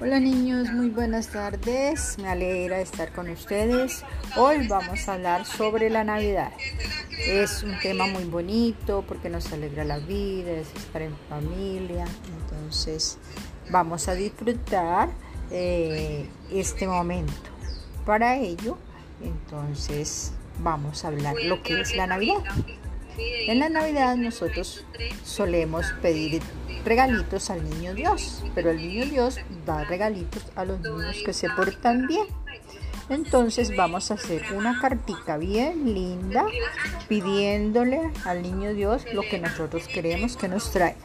Hola niños, muy buenas tardes. Me alegra estar con ustedes. Hoy vamos a hablar sobre la Navidad. Es un tema muy bonito porque nos alegra la vida, es estar en familia. Entonces vamos a disfrutar eh, este momento. Para ello, entonces vamos a hablar lo que es la Navidad. En la Navidad nosotros solemos pedir regalitos al niño Dios, pero el niño Dios da regalitos a los niños que se portan bien. Entonces vamos a hacer una cartica bien linda pidiéndole al niño Dios lo que nosotros queremos que nos traiga.